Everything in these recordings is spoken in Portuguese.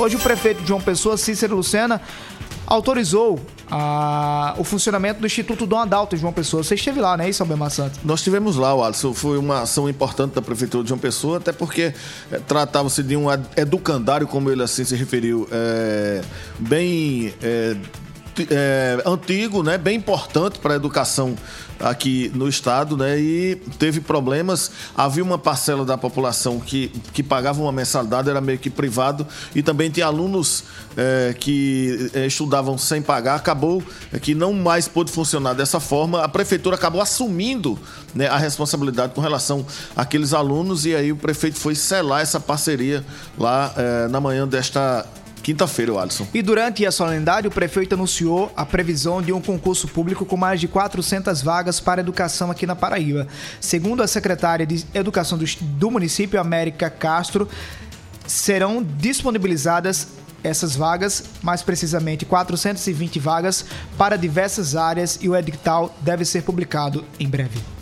Hoje o prefeito João Pessoa, Cícero Lucena, autorizou a, o funcionamento do Instituto Dom Adalto de João Pessoa. Você esteve lá, né, isso, Albemar Santos? Nós estivemos lá, Alisson. Foi uma ação importante da Prefeitura de João Pessoa, até porque é, tratava-se de um educandário, como ele assim se referiu, é, bem. É, é, antigo, né, bem importante para a educação aqui no estado, né, e teve problemas. Havia uma parcela da população que, que pagava uma mensalidade, era meio que privado, e também tinha alunos é, que é, estudavam sem pagar. Acabou que não mais pôde funcionar dessa forma. A prefeitura acabou assumindo né, a responsabilidade com relação àqueles alunos, e aí o prefeito foi selar essa parceria lá é, na manhã desta Quinta-feira, Alisson. E durante a solenidade, o prefeito anunciou a previsão de um concurso público com mais de 400 vagas para educação aqui na Paraíba. Segundo a secretária de Educação do, do município, América Castro, serão disponibilizadas essas vagas, mais precisamente 420 vagas para diversas áreas e o edital deve ser publicado em breve.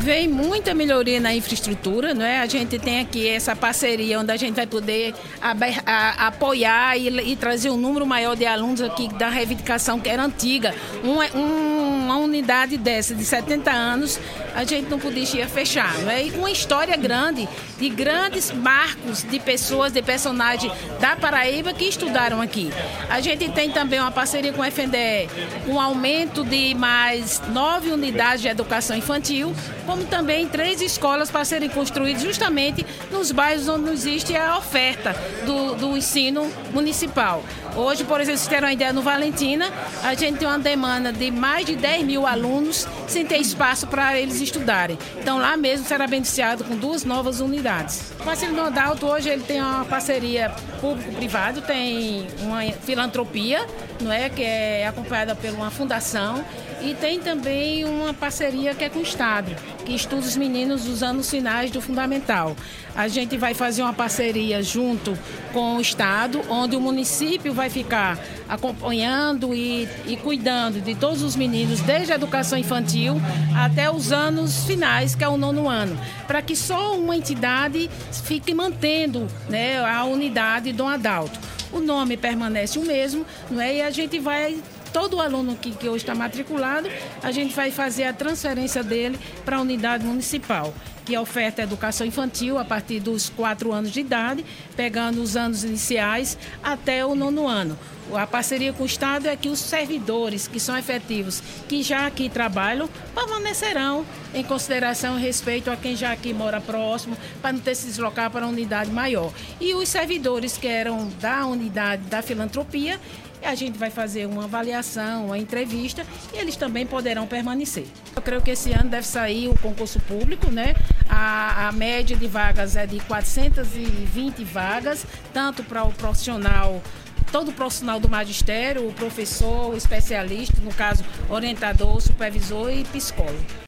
Vem muita melhoria na infraestrutura, não é? A gente tem aqui essa parceria onde a gente vai poder a, a, apoiar e, e, trazer um número maior de alunos aqui da reivindicação que era antiga. Um, um, uma unidade dessa de 70 anos, a gente não podia fechar, não é? E uma história grande, de grandes marcos de pessoas, de personagens da Paraíba que estudaram aqui. A gente tem também uma parceria com o FNDE, um aumento de mais nove unidades de educação infantil, como também três escolas para serem construídas justamente nos bairros onde não existe a oferta do, do ensino municipal. Hoje, por exemplo, vocês terem uma ideia, no Valentina, a gente tem uma demanda de mais de 10 mil alunos sem ter espaço para eles estudarem. Então, lá mesmo será beneficiado com duas novas unidades. O Marcelo Nodalto, hoje, ele tem uma parceria público-privado, tem uma filantropia, não é, que é acompanhada por uma fundação, e tem também uma parceria que é com o Estado, que estuda os meninos dos anos finais do fundamental. A gente vai fazer uma parceria junto com o Estado, onde o município vai ficar acompanhando e, e cuidando de todos os meninos, desde a educação infantil até os anos finais, que é o nono ano, para que só uma entidade fique mantendo né, a unidade do adulto. O nome permanece o mesmo, não é? E a gente vai todo aluno que, que hoje está matriculado, a gente vai fazer a transferência dele para a unidade municipal, que oferta educação infantil a partir dos quatro anos de idade, pegando os anos iniciais até o nono ano. A parceria com o Estado é que os servidores que são efetivos, que já aqui trabalham, permanecerão em consideração e respeito a quem já aqui mora próximo, para não ter se deslocar para a unidade maior. E os servidores que eram da unidade da filantropia, a gente vai fazer uma avaliação, uma entrevista e eles também poderão permanecer. Eu creio que esse ano deve sair o concurso público, né? A, a média de vagas é de 420 vagas, tanto para o profissional todo profissional do magistério, o professor, o especialista, no caso, orientador, supervisor e psicólogo.